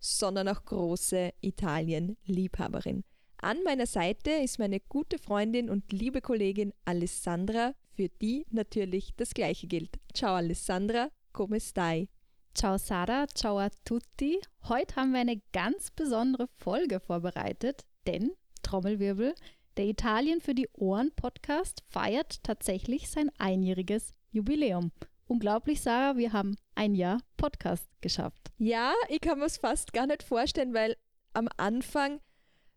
sondern auch große Italien-Liebhaberin. An meiner Seite ist meine gute Freundin und liebe Kollegin Alessandra, für die natürlich das Gleiche gilt. Ciao Alessandra, come stai? Ciao Sarah, ciao a tutti. Heute haben wir eine ganz besondere Folge vorbereitet, denn, Trommelwirbel, der Italien für die Ohren Podcast feiert tatsächlich sein einjähriges Jubiläum. Unglaublich, Sarah, wir haben ein Jahr Podcast geschafft. Ja, ich kann mir es fast gar nicht vorstellen, weil am Anfang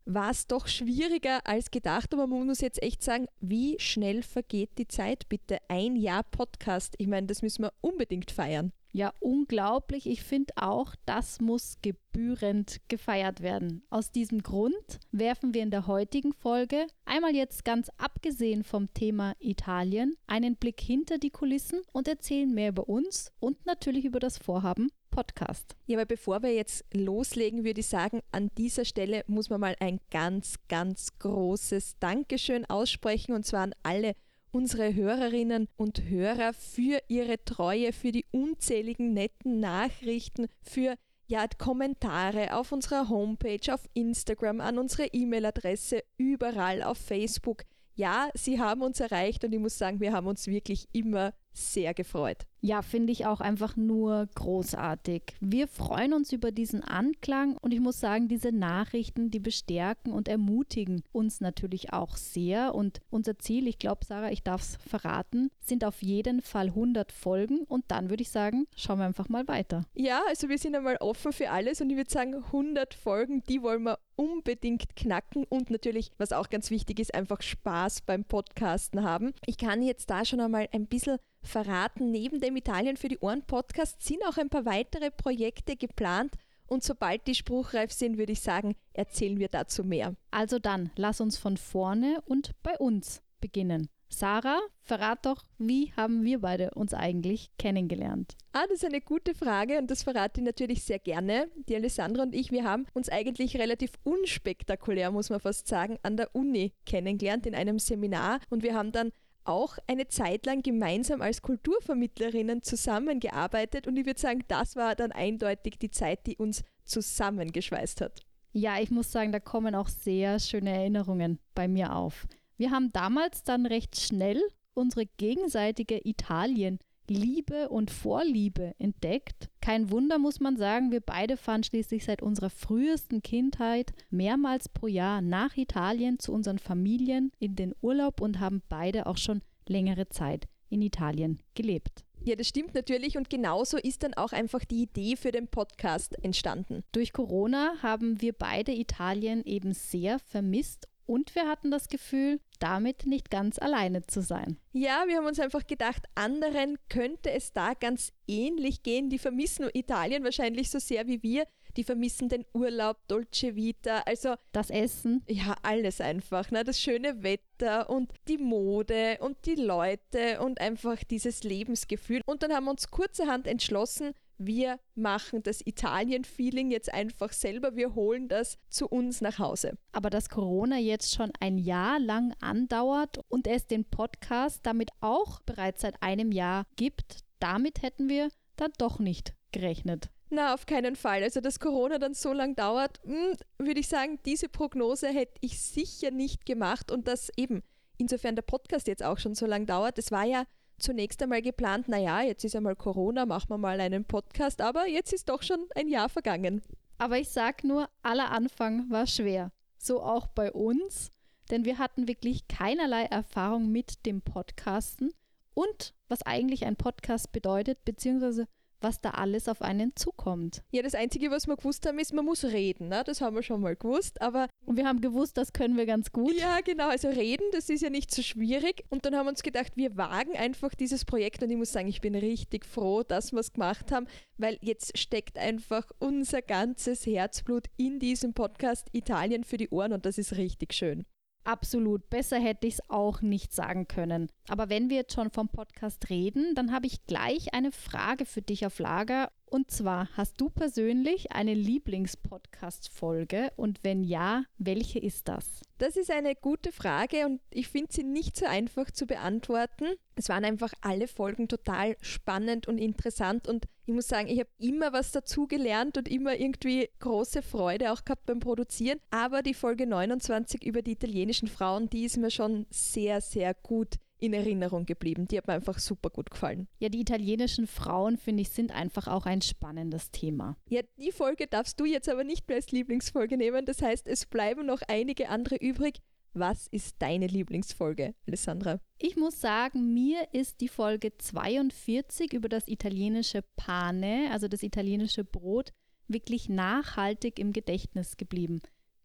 war es doch schwieriger als gedacht, aber man muss jetzt echt sagen, wie schnell vergeht die Zeit bitte? Ein Jahr Podcast, ich meine, das müssen wir unbedingt feiern. Ja, unglaublich. Ich finde auch, das muss gebührend gefeiert werden. Aus diesem Grund werfen wir in der heutigen Folge, einmal jetzt ganz abgesehen vom Thema Italien, einen Blick hinter die Kulissen und erzählen mehr über uns und natürlich über das Vorhaben Podcast. Ja, aber bevor wir jetzt loslegen, würde ich sagen, an dieser Stelle muss man mal ein ganz, ganz großes Dankeschön aussprechen und zwar an alle unsere Hörerinnen und Hörer für ihre Treue, für die unzähligen netten Nachrichten, für ja, Kommentare auf unserer Homepage, auf Instagram, an unsere E-Mail-Adresse, überall auf Facebook. Ja, sie haben uns erreicht und ich muss sagen, wir haben uns wirklich immer sehr gefreut. Ja, finde ich auch einfach nur großartig. Wir freuen uns über diesen Anklang und ich muss sagen, diese Nachrichten, die bestärken und ermutigen uns natürlich auch sehr. Und unser Ziel, ich glaube, Sarah, ich darf es verraten, sind auf jeden Fall 100 Folgen und dann würde ich sagen, schauen wir einfach mal weiter. Ja, also wir sind einmal offen für alles und ich würde sagen, 100 Folgen, die wollen wir unbedingt knacken und natürlich, was auch ganz wichtig ist, einfach Spaß beim Podcasten haben. Ich kann jetzt da schon einmal ein bisschen verraten, neben dem Italien für die Ohren Podcast sind auch ein paar weitere Projekte geplant und sobald die spruchreif sind, würde ich sagen, erzählen wir dazu mehr. Also dann, lass uns von vorne und bei uns beginnen. Sarah, verrat doch, wie haben wir beide uns eigentlich kennengelernt? Ah, das ist eine gute Frage und das verrate ich natürlich sehr gerne. Die Alessandra und ich, wir haben uns eigentlich relativ unspektakulär, muss man fast sagen, an der Uni kennengelernt in einem Seminar und wir haben dann auch eine Zeit lang gemeinsam als Kulturvermittlerinnen zusammengearbeitet und ich würde sagen, das war dann eindeutig die Zeit, die uns zusammengeschweißt hat. Ja, ich muss sagen, da kommen auch sehr schöne Erinnerungen bei mir auf. Wir haben damals dann recht schnell unsere gegenseitige Italien Liebe und Vorliebe entdeckt. Kein Wunder muss man sagen, wir beide fahren schließlich seit unserer frühesten Kindheit mehrmals pro Jahr nach Italien zu unseren Familien in den Urlaub und haben beide auch schon längere Zeit in Italien gelebt. Ja, das stimmt natürlich und genauso ist dann auch einfach die Idee für den Podcast entstanden. Durch Corona haben wir beide Italien eben sehr vermisst und wir hatten das Gefühl, damit nicht ganz alleine zu sein. Ja, wir haben uns einfach gedacht, anderen könnte es da ganz ähnlich gehen. Die vermissen Italien wahrscheinlich so sehr wie wir. Die vermissen den Urlaub, Dolce Vita, also das Essen. Ja, alles einfach. Ne? Das schöne Wetter und die Mode und die Leute und einfach dieses Lebensgefühl. Und dann haben wir uns kurzerhand entschlossen, wir machen das Italien-Feeling jetzt einfach selber, wir holen das zu uns nach Hause. Aber dass Corona jetzt schon ein Jahr lang andauert und es den Podcast damit auch bereits seit einem Jahr gibt, damit hätten wir dann doch nicht gerechnet. Na, auf keinen Fall. Also, dass Corona dann so lang dauert, hm, würde ich sagen, diese Prognose hätte ich sicher nicht gemacht und dass eben insofern der Podcast jetzt auch schon so lang dauert. Es war ja zunächst einmal geplant, naja, jetzt ist einmal Corona, machen wir mal einen Podcast, aber jetzt ist doch schon ein Jahr vergangen. Aber ich sag nur, aller Anfang war schwer. So auch bei uns, denn wir hatten wirklich keinerlei Erfahrung mit dem Podcasten und was eigentlich ein Podcast bedeutet, beziehungsweise was da alles auf einen zukommt. Ja, das Einzige, was wir gewusst haben, ist, man muss reden. Ne? Das haben wir schon mal gewusst. Aber Und wir haben gewusst, das können wir ganz gut. ja, genau. Also reden, das ist ja nicht so schwierig. Und dann haben wir uns gedacht, wir wagen einfach dieses Projekt. Und ich muss sagen, ich bin richtig froh, dass wir es gemacht haben, weil jetzt steckt einfach unser ganzes Herzblut in diesem Podcast Italien für die Ohren. Und das ist richtig schön. Absolut. Besser hätte ich es auch nicht sagen können. Aber wenn wir jetzt schon vom Podcast reden, dann habe ich gleich eine Frage für dich auf Lager. Und zwar, hast du persönlich eine Lieblingspodcast-Folge? Und wenn ja, welche ist das? Das ist eine gute Frage und ich finde sie nicht so einfach zu beantworten. Es waren einfach alle Folgen total spannend und interessant und ich muss sagen, ich habe immer was dazugelernt und immer irgendwie große Freude auch gehabt beim Produzieren. Aber die Folge 29 über die italienischen Frauen, die ist mir schon sehr, sehr gut in Erinnerung geblieben. Die hat mir einfach super gut gefallen. Ja, die italienischen Frauen, finde ich, sind einfach auch ein spannendes Thema. Ja, die Folge darfst du jetzt aber nicht mehr als Lieblingsfolge nehmen. Das heißt, es bleiben noch einige andere übrig. Was ist deine Lieblingsfolge, Alessandra? Ich muss sagen, mir ist die Folge 42 über das italienische Pane, also das italienische Brot, wirklich nachhaltig im Gedächtnis geblieben.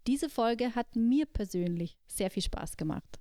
Diese Folge hat mir persönlich sehr viel Spaß gemacht.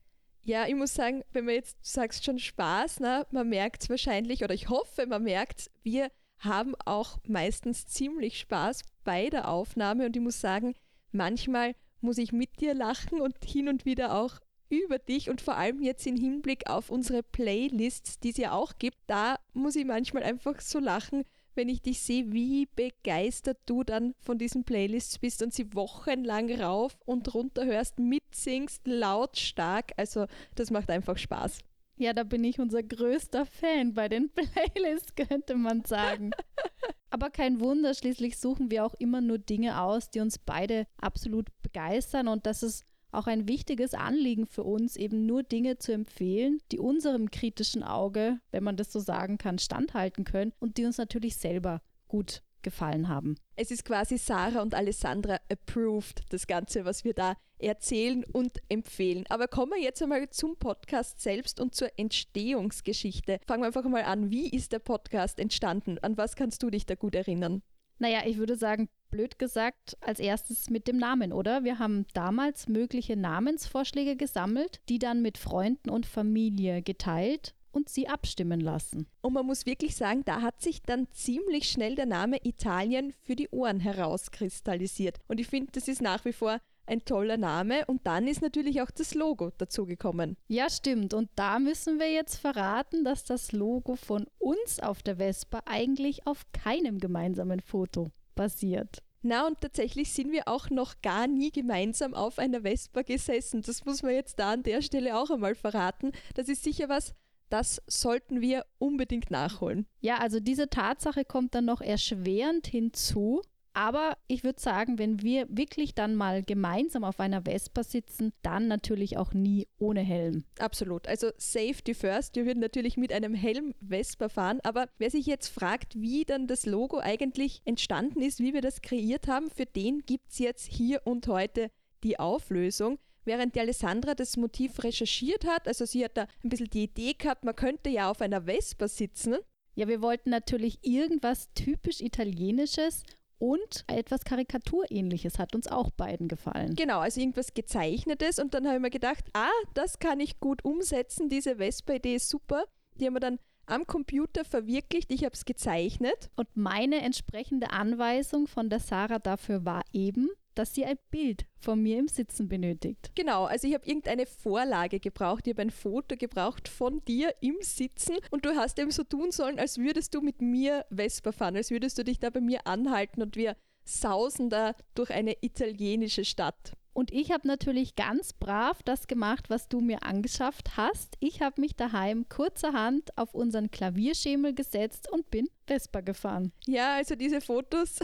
Ja, ich muss sagen, wenn man jetzt, sagst schon Spaß, ne, man merkt es wahrscheinlich, oder ich hoffe, man merkt wir haben auch meistens ziemlich Spaß bei der Aufnahme und ich muss sagen, manchmal muss ich mit dir lachen und hin und wieder auch über dich und vor allem jetzt im Hinblick auf unsere Playlists, die es ja auch gibt, da muss ich manchmal einfach so lachen, wenn ich dich sehe, wie begeistert du dann von diesen Playlists bist und sie wochenlang rauf und runter hörst, mitsingst, lautstark. Also das macht einfach Spaß. Ja, da bin ich unser größter Fan bei den Playlists, könnte man sagen. Aber kein Wunder, schließlich suchen wir auch immer nur Dinge aus, die uns beide absolut begeistern und das ist auch ein wichtiges Anliegen für uns, eben nur Dinge zu empfehlen, die unserem kritischen Auge, wenn man das so sagen kann, standhalten können und die uns natürlich selber gut gefallen haben. Es ist quasi Sarah und Alessandra approved, das Ganze, was wir da erzählen und empfehlen. Aber kommen wir jetzt einmal zum Podcast selbst und zur Entstehungsgeschichte. Fangen wir einfach mal an. Wie ist der Podcast entstanden? An was kannst du dich da gut erinnern? Naja, ich würde sagen, blöd gesagt, als erstes mit dem Namen, oder? Wir haben damals mögliche Namensvorschläge gesammelt, die dann mit Freunden und Familie geteilt und sie abstimmen lassen. Und man muss wirklich sagen, da hat sich dann ziemlich schnell der Name Italien für die Ohren herauskristallisiert. Und ich finde, das ist nach wie vor ein toller Name. Und dann ist natürlich auch das Logo dazugekommen. Ja, stimmt. Und da müssen wir jetzt verraten, dass das Logo von uns auf der Vespa eigentlich auf keinem gemeinsamen Foto basiert. Na, und tatsächlich sind wir auch noch gar nie gemeinsam auf einer Vespa gesessen. Das muss man jetzt da an der Stelle auch einmal verraten. Das ist sicher was, das sollten wir unbedingt nachholen. Ja, also diese Tatsache kommt dann noch erschwerend hinzu. Aber ich würde sagen, wenn wir wirklich dann mal gemeinsam auf einer Vespa sitzen, dann natürlich auch nie ohne Helm. Absolut. Also Safety first. Wir würden natürlich mit einem Helm Vespa fahren. Aber wer sich jetzt fragt, wie dann das Logo eigentlich entstanden ist, wie wir das kreiert haben, für den gibt es jetzt hier und heute die Auflösung. Während die Alessandra das Motiv recherchiert hat, also sie hat da ein bisschen die Idee gehabt, man könnte ja auf einer Vespa sitzen. Ja, wir wollten natürlich irgendwas typisch Italienisches und etwas Karikaturähnliches hat uns auch beiden gefallen. Genau, also irgendwas Gezeichnetes. Und dann habe ich mir gedacht, ah, das kann ich gut umsetzen. Diese Vespa-Idee ist super. Die haben wir dann am Computer verwirklicht. Ich habe es gezeichnet. Und meine entsprechende Anweisung von der Sarah dafür war eben, dass sie ein Bild von mir im Sitzen benötigt. Genau, also ich habe irgendeine Vorlage gebraucht, ich habe ein Foto gebraucht von dir im Sitzen und du hast eben so tun sollen, als würdest du mit mir Vespa fahren, als würdest du dich da bei mir anhalten und wir sausen da durch eine italienische Stadt. Und ich habe natürlich ganz brav das gemacht, was du mir angeschafft hast. Ich habe mich daheim kurzerhand auf unseren Klavierschemel gesetzt und bin Vespa gefahren. Ja, also diese Fotos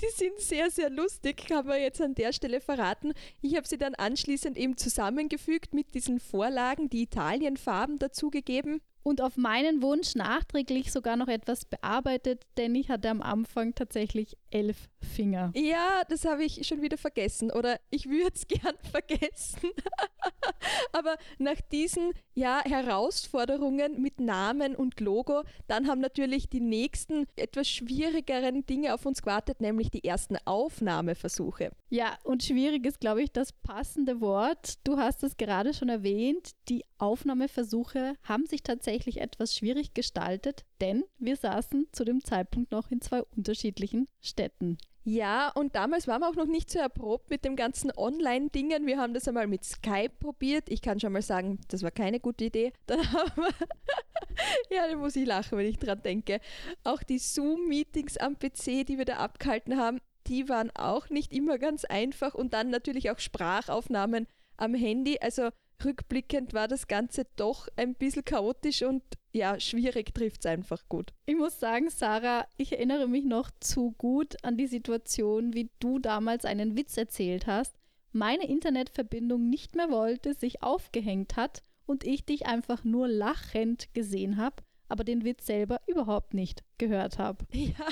die sind sehr, sehr lustig, kann man jetzt an der Stelle verraten. Ich habe sie dann anschließend eben zusammengefügt mit diesen Vorlagen, die Italienfarben dazugegeben und auf meinen Wunsch nachträglich sogar noch etwas bearbeitet, denn ich hatte am Anfang tatsächlich elf Finger. Ja, das habe ich schon wieder vergessen oder ich würde es gern vergessen. Aber nach diesen ja, Herausforderungen mit Namen und Logo, dann haben natürlich die nächsten etwas schwierigeren Dinge auf uns gewartet, nämlich die ersten Aufnahmeversuche. Ja, und schwierig ist, glaube ich, das passende Wort. Du hast es gerade schon erwähnt. Die Aufnahmeversuche haben sich tatsächlich etwas schwierig gestaltet, denn wir saßen zu dem Zeitpunkt noch in zwei unterschiedlichen Städten. Ja, und damals waren wir auch noch nicht so erprobt mit dem ganzen Online-Dingen. Wir haben das einmal mit Skype probiert. Ich kann schon mal sagen, das war keine gute Idee. Dann haben wir, ja, da muss ich lachen, wenn ich dran denke. Auch die Zoom-Meetings am PC, die wir da abgehalten haben, die waren auch nicht immer ganz einfach. Und dann natürlich auch Sprachaufnahmen am Handy. Also rückblickend war das Ganze doch ein bisschen chaotisch und ja, schwierig trifft es einfach gut. Ich muss sagen, Sarah, ich erinnere mich noch zu gut an die Situation, wie du damals einen Witz erzählt hast, meine Internetverbindung nicht mehr wollte, sich aufgehängt hat und ich dich einfach nur lachend gesehen habe, aber den Witz selber überhaupt nicht gehört habe. Ja,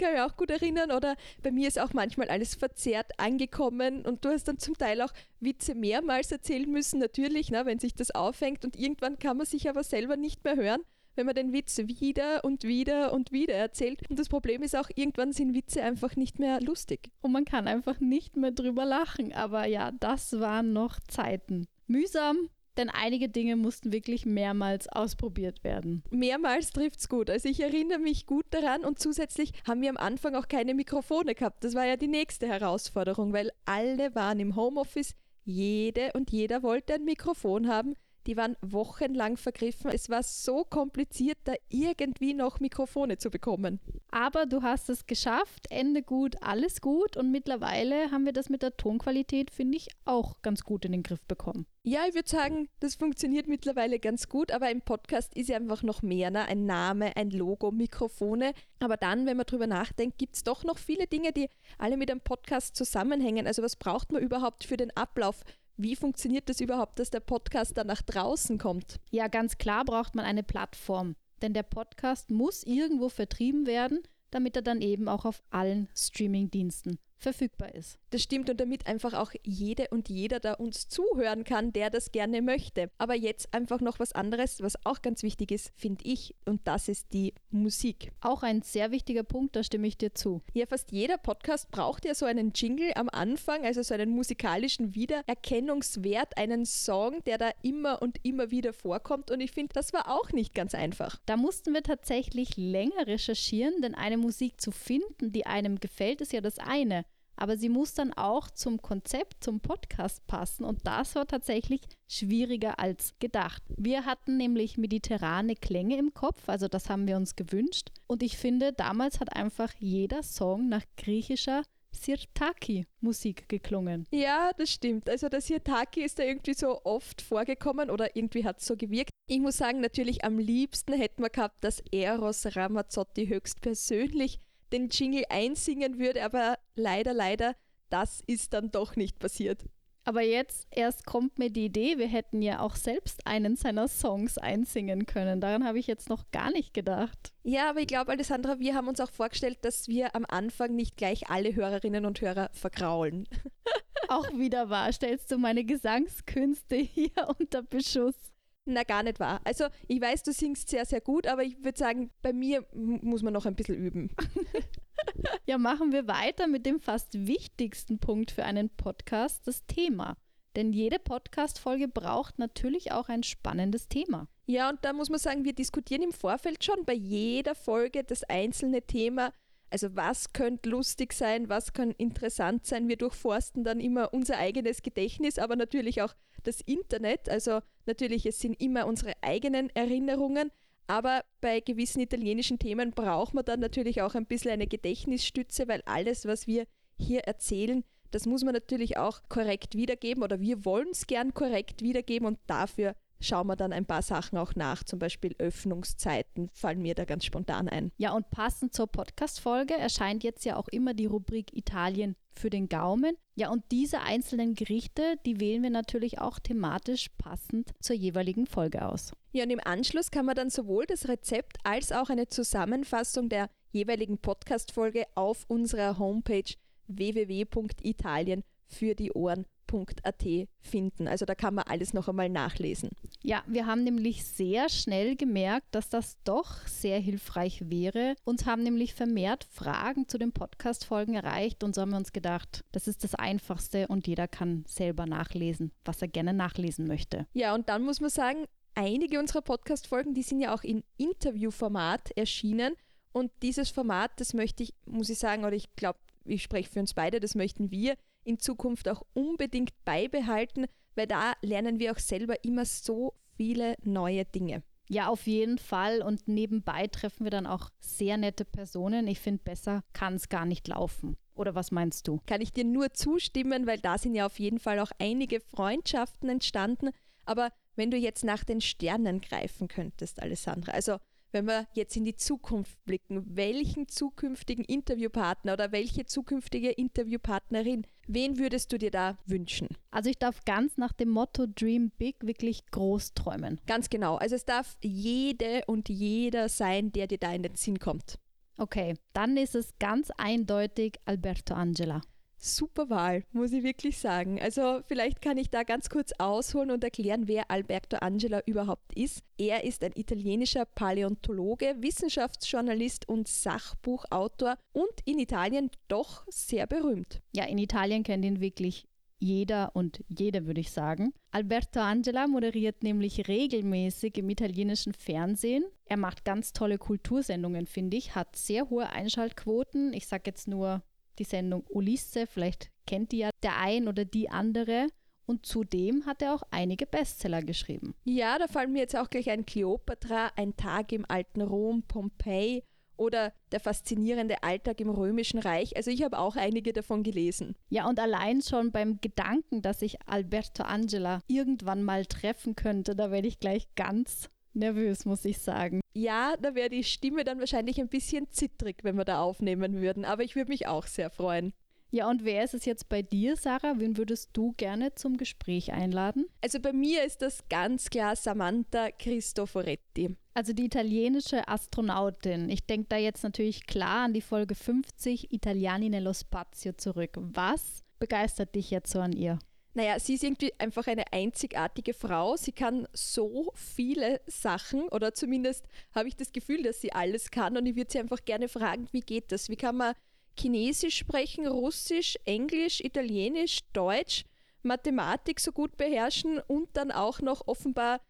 kann ich mich auch gut erinnern. Oder bei mir ist auch manchmal alles verzerrt angekommen und du hast dann zum Teil auch Witze mehrmals erzählen müssen, natürlich, ne, wenn sich das aufhängt. Und irgendwann kann man sich aber selber nicht mehr hören, wenn man den Witz wieder und wieder und wieder erzählt. Und das Problem ist auch, irgendwann sind Witze einfach nicht mehr lustig. Und man kann einfach nicht mehr drüber lachen. Aber ja, das waren noch Zeiten. Mühsam, denn einige Dinge mussten wirklich mehrmals ausprobiert werden. Mehrmals trifft es gut. Also ich erinnere mich gut daran und zusätzlich haben wir am Anfang auch keine Mikrofone gehabt. Das war ja die nächste Herausforderung, weil alle waren im Homeoffice, jede und jeder wollte ein Mikrofon haben die waren wochenlang vergriffen. Es war so kompliziert, da irgendwie noch Mikrofone zu bekommen. Aber du hast es geschafft, Ende gut, alles gut und mittlerweile haben wir das mit der Tonqualität, finde ich, auch ganz gut in den Griff bekommen. Ja, ich würde sagen, das funktioniert mittlerweile ganz gut, aber im Podcast ist ja einfach noch mehr, ne? ein Name, ein Logo, Mikrofone. Aber dann, wenn man drüber nachdenkt, gibt es doch noch viele Dinge, die alle mit einem Podcast zusammenhängen. Also was braucht man überhaupt für den Ablauf? Wie funktioniert das überhaupt, dass der Podcast dann nach draußen kommt? Ja, ganz klar braucht man eine Plattform, denn der Podcast muss irgendwo vertrieben werden, damit er dann eben auch auf allen Streamingdiensten verfügbar ist. Das stimmt und damit einfach auch jede und jeder da uns zuhören kann, der das gerne möchte. Aber jetzt einfach noch was anderes, was auch ganz wichtig ist, finde ich, und das ist die Musik. Auch ein sehr wichtiger Punkt, da stimme ich dir zu. Ja, fast jeder Podcast braucht ja so einen Jingle am Anfang, also so einen musikalischen Wiedererkennungswert, einen Song, der da immer und immer wieder vorkommt und ich finde, das war auch nicht ganz einfach. Da mussten wir tatsächlich länger recherchieren, denn eine Musik zu finden, die einem gefällt, ist ja das eine aber sie muss dann auch zum Konzept, zum Podcast passen und das war tatsächlich schwieriger als gedacht. Wir hatten nämlich mediterrane Klänge im Kopf, also das haben wir uns gewünscht und ich finde, damals hat einfach jeder Song nach griechischer Sirtaki-Musik geklungen. Ja, das stimmt. Also das Sirtaki ist da irgendwie so oft vorgekommen oder irgendwie hat es so gewirkt. Ich muss sagen, natürlich am liebsten hätten wir gehabt, dass Eros Ramazzotti höchstpersönlich den Jingle einsingen würde, aber leider, leider, das ist dann doch nicht passiert. Aber jetzt erst kommt mir die Idee, wir hätten ja auch selbst einen seiner Songs einsingen können. Daran habe ich jetzt noch gar nicht gedacht. Ja, aber ich glaube, Alessandra, wir haben uns auch vorgestellt, dass wir am Anfang nicht gleich alle Hörerinnen und Hörer vergraulen. auch wieder wahr, stellst du meine Gesangskünste hier unter Beschuss. Na, gar nicht wahr. Also, ich weiß, du singst sehr, sehr gut, aber ich würde sagen, bei mir muss man noch ein bisschen üben. ja, machen wir weiter mit dem fast wichtigsten Punkt für einen Podcast, das Thema. Denn jede Podcast-Folge braucht natürlich auch ein spannendes Thema. Ja, und da muss man sagen, wir diskutieren im Vorfeld schon bei jeder Folge das einzelne Thema. Also was könnte lustig sein, was kann interessant sein. Wir durchforsten dann immer unser eigenes Gedächtnis, aber natürlich auch das Internet. Also natürlich, es sind immer unsere eigenen Erinnerungen, aber bei gewissen italienischen Themen braucht man dann natürlich auch ein bisschen eine Gedächtnisstütze, weil alles, was wir hier erzählen, das muss man natürlich auch korrekt wiedergeben oder wir wollen es gern korrekt wiedergeben und dafür schauen wir dann ein paar Sachen auch nach, zum Beispiel Öffnungszeiten fallen mir da ganz spontan ein. Ja, und passend zur Podcast-Folge erscheint jetzt ja auch immer die Rubrik Italien für den Gaumen. Ja, und diese einzelnen Gerichte, die wählen wir natürlich auch thematisch passend zur jeweiligen Folge aus. Ja, und im Anschluss kann man dann sowohl das Rezept als auch eine Zusammenfassung der jeweiligen Podcast-Folge auf unserer Homepage www.italien für die Ohren www.ecom.at finden. Also da kann man alles noch einmal nachlesen. Ja, wir haben nämlich sehr schnell gemerkt, dass das doch sehr hilfreich wäre. Uns haben nämlich vermehrt Fragen zu den Podcast-Folgen erreicht und so haben wir uns gedacht, das ist das Einfachste und jeder kann selber nachlesen, was er gerne nachlesen möchte. Ja, und dann muss man sagen, einige unserer Podcast-Folgen, die sind ja auch in Interviewformat erschienen. Und dieses Format, das möchte ich, muss ich sagen, oder ich glaube, ich spreche für uns beide, das möchten wir in Zukunft auch unbedingt beibehalten, weil da lernen wir auch selber immer so viele neue Dinge. Ja, auf jeden Fall. Und nebenbei treffen wir dann auch sehr nette Personen. Ich finde, besser kann es gar nicht laufen. Oder was meinst du? Kann ich dir nur zustimmen, weil da sind ja auf jeden Fall auch einige Freundschaften entstanden. Aber wenn du jetzt nach den Sternen greifen könntest, Alessandra, also wenn wir jetzt in die Zukunft blicken, welchen zukünftigen Interviewpartner oder welche zukünftige Interviewpartnerin, wen würdest du dir da wünschen? Also ich darf ganz nach dem Motto Dream Big wirklich groß träumen. Ganz genau. Also es darf jede und jeder sein, der dir da in den Sinn kommt. Okay, dann ist es ganz eindeutig Alberto Angela super Wahl, muss ich wirklich sagen. Also vielleicht kann ich da ganz kurz ausholen und erklären, wer Alberto Angela überhaupt ist. Er ist ein italienischer Paläontologe, Wissenschaftsjournalist und Sachbuchautor und in Italien doch sehr berühmt. Ja, in Italien kennt ihn wirklich jeder und jede, würde ich sagen. Alberto Angela moderiert nämlich regelmäßig im italienischen Fernsehen. Er macht ganz tolle Kultursendungen, finde ich, hat sehr hohe Einschaltquoten. Ich sage jetzt nur die Sendung Ulisse, vielleicht kennt ihr ja der ein oder die andere. Und zudem hat er auch einige Bestseller geschrieben. Ja, da fallen mir jetzt auch gleich ein Kleopatra, ein Tag im alten Rom, Pompeji oder der faszinierende Alltag im Römischen Reich. Also ich habe auch einige davon gelesen. Ja, und allein schon beim Gedanken, dass ich Alberto Angela irgendwann mal treffen könnte, da werde ich gleich ganz nervös, muss ich sagen. Ja, da wäre die Stimme dann wahrscheinlich ein bisschen zittrig, wenn wir da aufnehmen würden, aber ich würde mich auch sehr freuen. Ja, und wer ist es jetzt bei dir, Sarah? Wen würdest du gerne zum Gespräch einladen? Also bei mir ist das ganz klar Samantha Cristoforetti. Also die italienische Astronautin. Ich denke da jetzt natürlich klar an die Folge 50 Italiani nello Spazio zurück. Was begeistert dich jetzt so an ihr? Naja, sie ist irgendwie einfach eine einzigartige Frau. Sie kann so viele Sachen oder zumindest habe ich das Gefühl, dass sie alles kann und ich würde sie einfach gerne fragen, wie geht das? Wie kann man Chinesisch sprechen, Russisch, Englisch, Italienisch, Deutsch, Mathematik so gut beherrschen und dann auch noch offenbar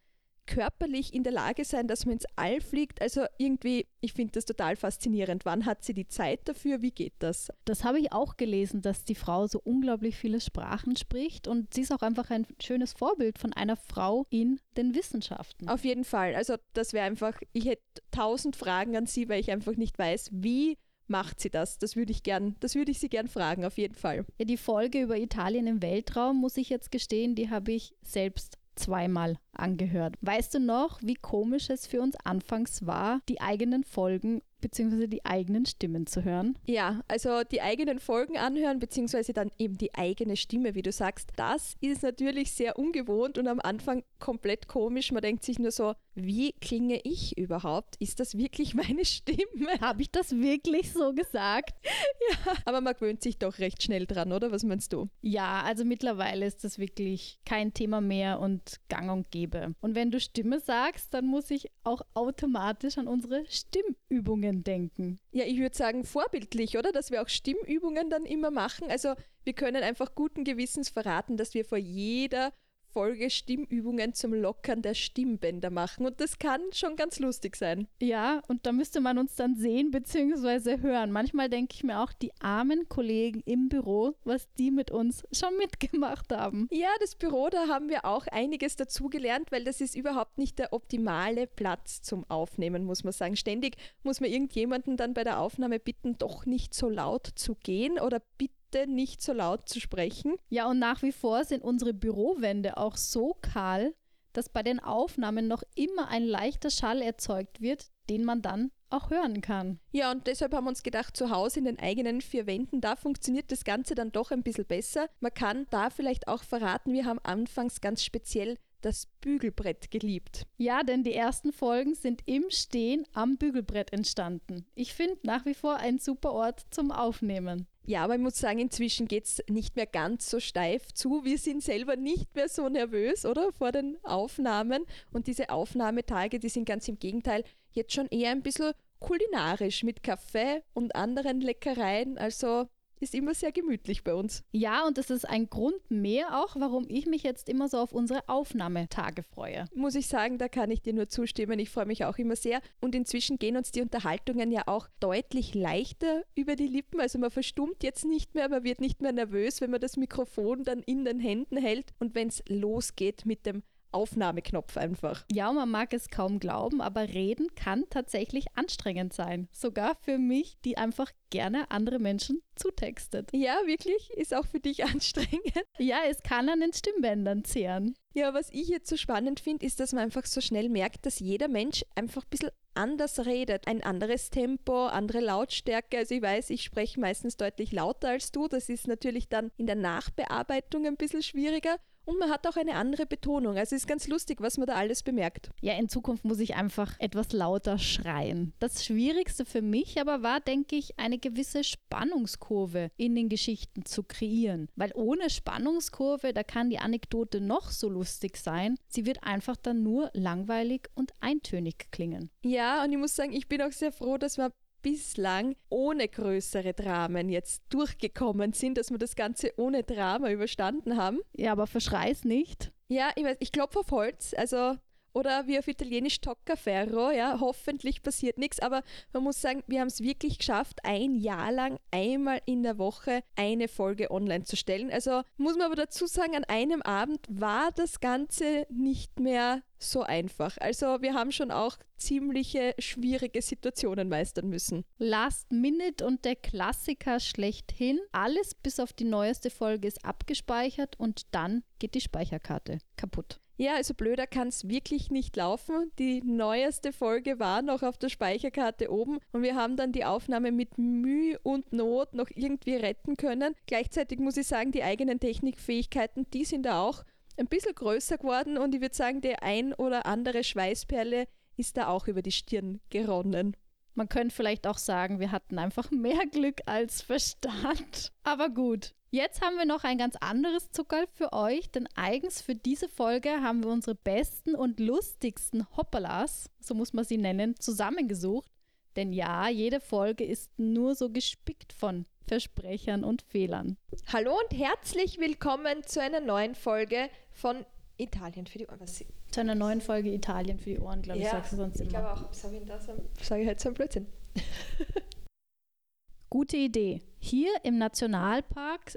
körperlich in der Lage sein, dass man ins All fliegt. Also irgendwie, ich finde das total faszinierend. Wann hat sie die Zeit dafür? Wie geht das? Das habe ich auch gelesen, dass die Frau so unglaublich viele Sprachen spricht und sie ist auch einfach ein schönes Vorbild von einer Frau in den Wissenschaften. Auf jeden Fall. Also das wäre einfach, ich hätte tausend Fragen an sie, weil ich einfach nicht weiß, wie macht sie das? Das würde ich gern, das würde ich sie gern fragen, auf jeden Fall. Ja, die Folge über Italien im Weltraum, muss ich jetzt gestehen, die habe ich selbst zweimal angehört. Weißt du noch, wie komisch es für uns anfangs war, die eigenen Folgen bzw. die eigenen Stimmen zu hören? Ja, also die eigenen Folgen anhören bzw. dann eben die eigene Stimme, wie du sagst, das ist natürlich sehr ungewohnt und am Anfang komplett komisch. Man denkt sich nur so, wie klinge ich überhaupt? Ist das wirklich meine Stimme? Habe ich das wirklich so gesagt? ja, aber man gewöhnt sich doch recht schnell dran, oder? Was meinst du? Ja, also mittlerweile ist das wirklich kein Thema mehr und gang und gäbe. Und wenn du Stimme sagst, dann muss ich auch automatisch an unsere Stimmübungen denken. Ja, ich würde sagen vorbildlich, oder? Dass wir auch Stimmübungen dann immer machen. Also wir können einfach guten Gewissens verraten, dass wir vor jeder Folge Stimmübungen zum Lockern der Stimmbänder machen und das kann schon ganz lustig sein. Ja, und da müsste man uns dann sehen bzw. hören. Manchmal denke ich mir auch, die armen Kollegen im Büro, was die mit uns schon mitgemacht haben. Ja, das Büro, da haben wir auch einiges dazugelernt, weil das ist überhaupt nicht der optimale Platz zum Aufnehmen, muss man sagen. Ständig muss man irgendjemanden dann bei der Aufnahme bitten, doch nicht so laut zu gehen oder bitte bitte nicht so laut zu sprechen. Ja, und nach wie vor sind unsere Bürowände auch so kahl, dass bei den Aufnahmen noch immer ein leichter Schall erzeugt wird, den man dann auch hören kann. Ja, und deshalb haben wir uns gedacht, zu Hause in den eigenen vier Wänden, da funktioniert das Ganze dann doch ein bisschen besser. Man kann da vielleicht auch verraten, wir haben anfangs ganz speziell das Bügelbrett geliebt. Ja, denn die ersten Folgen sind im Stehen am Bügelbrett entstanden. Ich finde nach wie vor ein super Ort zum Aufnehmen. Ja, aber ich muss sagen, inzwischen geht es nicht mehr ganz so steif zu. Wir sind selber nicht mehr so nervös, oder? Vor den Aufnahmen. Und diese Aufnahmetage, die sind ganz im Gegenteil jetzt schon eher ein bisschen kulinarisch mit Kaffee und anderen Leckereien. Also ist immer sehr gemütlich bei uns. Ja, und das ist ein Grund mehr auch, warum ich mich jetzt immer so auf unsere Aufnahmetage freue. Muss ich sagen, da kann ich dir nur zustimmen. Ich freue mich auch immer sehr. Und inzwischen gehen uns die Unterhaltungen ja auch deutlich leichter über die Lippen. Also man verstummt jetzt nicht mehr, man wird nicht mehr nervös, wenn man das Mikrofon dann in den Händen hält und wenn es losgeht mit dem Aufnahmeknopf einfach. Ja, man mag es kaum glauben, aber reden kann tatsächlich anstrengend sein. Sogar für mich, die einfach gerne andere Menschen zutextet. Ja, wirklich? Ist auch für dich anstrengend? Ja, es kann an den Stimmbändern zehren. Ja, was ich jetzt so spannend finde, ist, dass man einfach so schnell merkt, dass jeder Mensch einfach ein bisschen anders redet. Ein anderes Tempo, andere Lautstärke. Also ich weiß, ich spreche meistens deutlich lauter als du. Das ist natürlich dann in der Nachbearbeitung ein bisschen schwieriger. Und man hat auch eine andere Betonung. Also es ist ganz lustig, was man da alles bemerkt. Ja, in Zukunft muss ich einfach etwas lauter schreien. Das Schwierigste für mich aber war, denke ich, eine gewisse Spannungskurve in den Geschichten zu kreieren. Weil ohne Spannungskurve, da kann die Anekdote noch so lustig sein, sie wird einfach dann nur langweilig und eintönig klingen. Ja, und ich muss sagen, ich bin auch sehr froh, dass wir bislang ohne größere Dramen jetzt durchgekommen sind, dass wir das Ganze ohne Drama überstanden haben. Ja, aber verschrei's nicht. Ja, ich weiß, ich klopfe auf Holz, also oder wie auf Italienisch Tocca Ferro, ja, hoffentlich passiert nichts, aber man muss sagen, wir haben es wirklich geschafft, ein Jahr lang einmal in der Woche eine Folge online zu stellen. Also muss man aber dazu sagen, an einem Abend war das Ganze nicht mehr so einfach. Also wir haben schon auch ziemliche schwierige Situationen meistern müssen. Last Minute und der Klassiker schlechthin. Alles bis auf die neueste Folge ist abgespeichert und dann geht die Speicherkarte kaputt. Ja, also blöder kann es wirklich nicht laufen. Die neueste Folge war noch auf der Speicherkarte oben und wir haben dann die Aufnahme mit Mühe und Not noch irgendwie retten können. Gleichzeitig muss ich sagen, die eigenen Technikfähigkeiten, die sind da auch ein bisschen größer geworden und ich würde sagen, die ein oder andere Schweißperle ist da auch über die Stirn geronnen. Man könnte vielleicht auch sagen, wir hatten einfach mehr Glück als Verstand. Aber gut. Jetzt haben wir noch ein ganz anderes Zuckerl für euch, denn eigens für diese Folge haben wir unsere besten und lustigsten Hoppalas, so muss man sie nennen, zusammengesucht. Denn ja, jede Folge ist nur so gespickt von Versprechern und Fehlern. Hallo und herzlich willkommen zu einer neuen Folge von Italien für die Ohren. Was Zu einer neuen Folge Italien für die Ohren, glaube ich, ja, sagst du sonst ich immer. glaube auch, sage ich, sage ich halt so ein Blödsinn. Gute Idee. Hier im Nationalpark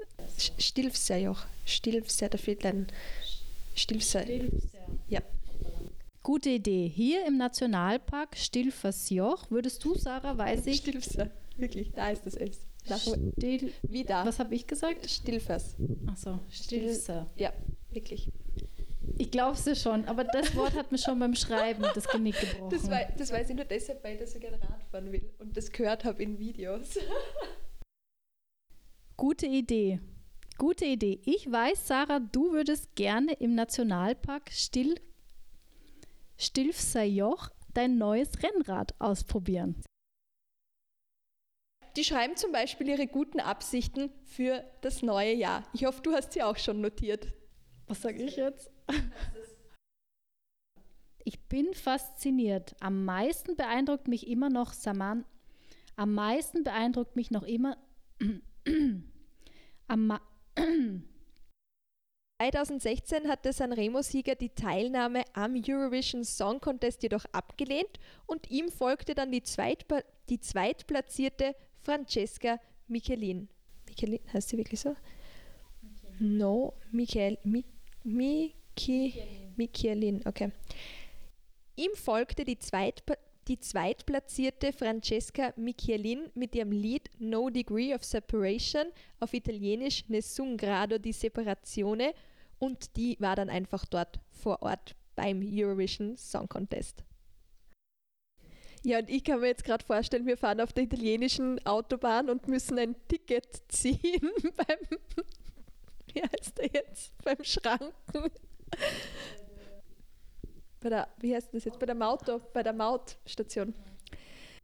Stilfserjoch. Stilfser, da fehlt ein Stilfser. Ja. Gute Idee. Hier im Nationalpark Stilfersjoch würdest du, Sarah, weiß ich. Stilfser. Wirklich, da ist das S. Nach, Stil, wie da. was habe ich gesagt? Stilfers. Achso, Stilfer. Ja, wirklich. Ich glaube es dir schon, aber das Wort hat mir schon beim Schreiben das Genick gebrochen. Das, wei das weiß ich nur deshalb, weil ich da so gerne Radfahren will und das gehört habe in Videos. Gute Idee. Gute Idee. Ich weiß, Sarah, du würdest gerne im Nationalpark Still, Stilfserjoch dein neues Rennrad ausprobieren. Die schreiben zum Beispiel ihre guten Absichten für das neue Jahr. Ich hoffe, du hast sie auch schon notiert. Was sage ich jetzt? Ich bin fasziniert. Am meisten beeindruckt mich immer noch Saman. Am meisten beeindruckt mich noch immer. am Ma 2016 hatte Sanremo-Sieger die Teilnahme am Eurovision Song Contest jedoch abgelehnt und ihm folgte dann die, Zweitpa die zweitplatzierte Francesca Michelin. Michelin, heißt sie wirklich so? No, Michael, Mi, Miki, Michelin, okay. Ihm folgte die, Zweitpa die zweitplatzierte Francesca Michelin mit ihrem Lied No Degree of Separation, auf Italienisch Nessun Grado di Separazione und die war dann einfach dort vor Ort beim Eurovision Song Contest. Ja, und ich kann mir jetzt gerade vorstellen, wir fahren auf der italienischen Autobahn und müssen ein Ticket ziehen beim, wie heißt der jetzt, beim Schranken. Bei der, wie heißt das jetzt, bei der Maut, bei der Mautstation.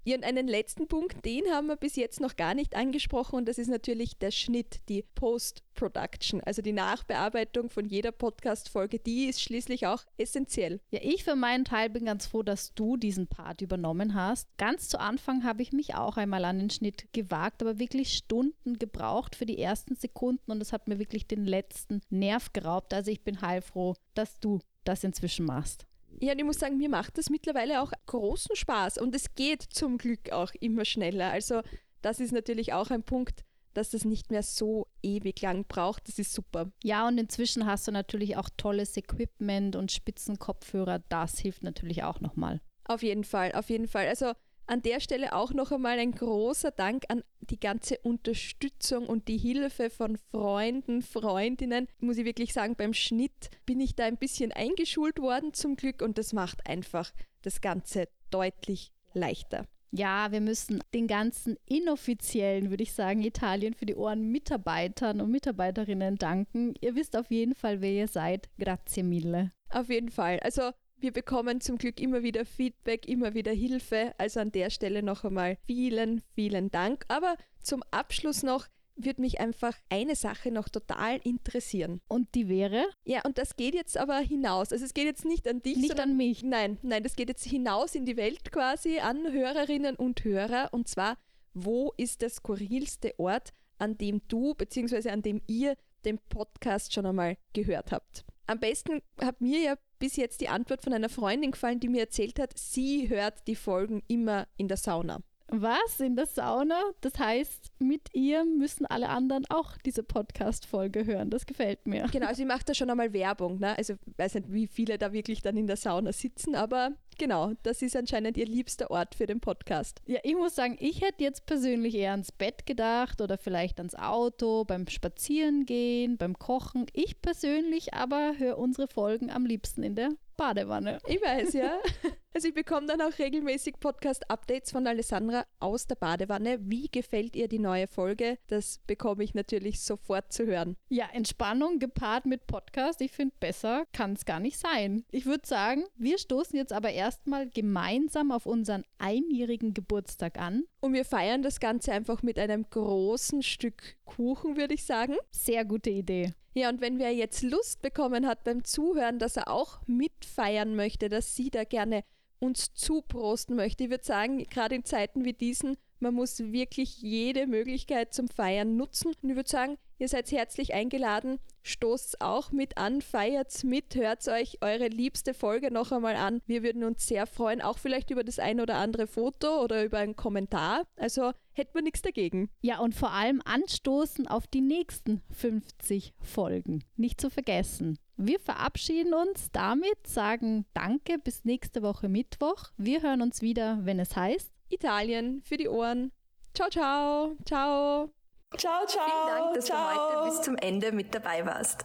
Ja, und einen letzten Punkt, den haben wir bis jetzt noch gar nicht angesprochen und das ist natürlich der Schnitt, die Post-Production, also die Nachbearbeitung von jeder Podcast-Folge, die ist schließlich auch essentiell. Ja, ich für meinen Teil bin ganz froh, dass du diesen Part übernommen hast. Ganz zu Anfang habe ich mich auch einmal an den Schnitt gewagt, aber wirklich Stunden gebraucht für die ersten Sekunden und es hat mir wirklich den letzten Nerv geraubt. Also ich bin heilfroh, dass du das inzwischen machst. Ja, und ich muss sagen, mir macht das mittlerweile auch großen Spaß und es geht zum Glück auch immer schneller. Also das ist natürlich auch ein Punkt, dass das nicht mehr so ewig lang braucht. Das ist super. Ja, und inzwischen hast du natürlich auch tolles Equipment und Spitzenkopfhörer. Das hilft natürlich auch nochmal. Auf jeden Fall, auf jeden Fall. Also an der Stelle auch noch einmal ein großer Dank an die ganze Unterstützung und die Hilfe von Freunden, Freundinnen. Muss ich wirklich sagen, beim Schnitt bin ich da ein bisschen eingeschult worden zum Glück und das macht einfach das Ganze deutlich leichter. Ja, wir müssen den ganzen inoffiziellen, würde ich sagen, Italien für die Ohren Mitarbeitern und Mitarbeiterinnen danken. Ihr wisst auf jeden Fall, wer ihr seid. Grazie mille. Auf jeden Fall. Also wir bekommen zum Glück immer wieder Feedback, immer wieder Hilfe. Also an der Stelle noch einmal vielen, vielen Dank. Aber zum Abschluss noch würde mich einfach eine Sache noch total interessieren. Und die wäre? Ja, und das geht jetzt aber hinaus. Also es geht jetzt nicht an dich, nicht an mich. Nein, nein, das geht jetzt hinaus in die Welt quasi an Hörerinnen und Hörer. Und zwar, wo ist der skurrilste Ort, an dem du bzw. an dem ihr den Podcast schon einmal gehört habt? Am besten hat mir ja bis jetzt die Antwort von einer Freundin gefallen, die mir erzählt hat, sie hört die Folgen immer in der Sauna. Was? In der Sauna? Das heißt, mit ihr müssen alle anderen auch diese Podcast-Folge hören. Das gefällt mir. Genau, also sie macht da schon einmal Werbung. Ne? Also ich weiß nicht, wie viele da wirklich dann in der Sauna sitzen, aber genau, das ist anscheinend ihr liebster Ort für den Podcast. Ja, ich muss sagen, ich hätte jetzt persönlich eher ans Bett gedacht oder vielleicht ans Auto, beim Spazierengehen, beim Kochen. Ich persönlich aber höre unsere Folgen am liebsten in der Badewanne. Ich weiß, ja. Also ich bekomme dann auch regelmäßig Podcast-Updates von Alessandra aus der Badewanne. Wie gefällt ihr die neue Folge? Das bekomme ich natürlich sofort zu hören. Ja, Entspannung gepaart mit Podcast, ich finde, besser kann es gar nicht sein. Ich würde sagen, wir stoßen jetzt aber erstmal gemeinsam auf unseren einjährigen Geburtstag an. Und wir feiern das Ganze einfach mit einem großen Stück Kuchen, würde ich sagen. Sehr gute Idee. Ja, und wenn wer jetzt Lust bekommen hat beim Zuhören, dass er auch mitfeiern möchte, dass sie da gerne uns zuprosten möchte, ich würde sagen, gerade in Zeiten wie diesen, man muss wirklich jede Möglichkeit zum Feiern nutzen. Und ich würde sagen, ihr seid herzlich eingeladen, stoßt auch mit an, feiert's mit, hört euch eure liebste Folge noch einmal an. Wir würden uns sehr freuen, auch vielleicht über das ein oder andere Foto oder über einen Kommentar. Also hätten wir nichts dagegen. Ja, und vor allem anstoßen auf die nächsten 50 Folgen. Nicht zu vergessen. Wir verabschieden uns damit, sagen Danke bis nächste Woche Mittwoch. Wir hören uns wieder, wenn es heißt Italien für die Ohren. Ciao, ciao, ciao. Ciao, ciao. Vielen Dank, dass ciao. du heute bis zum Ende mit dabei warst.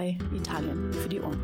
bei Italien für die Ohren.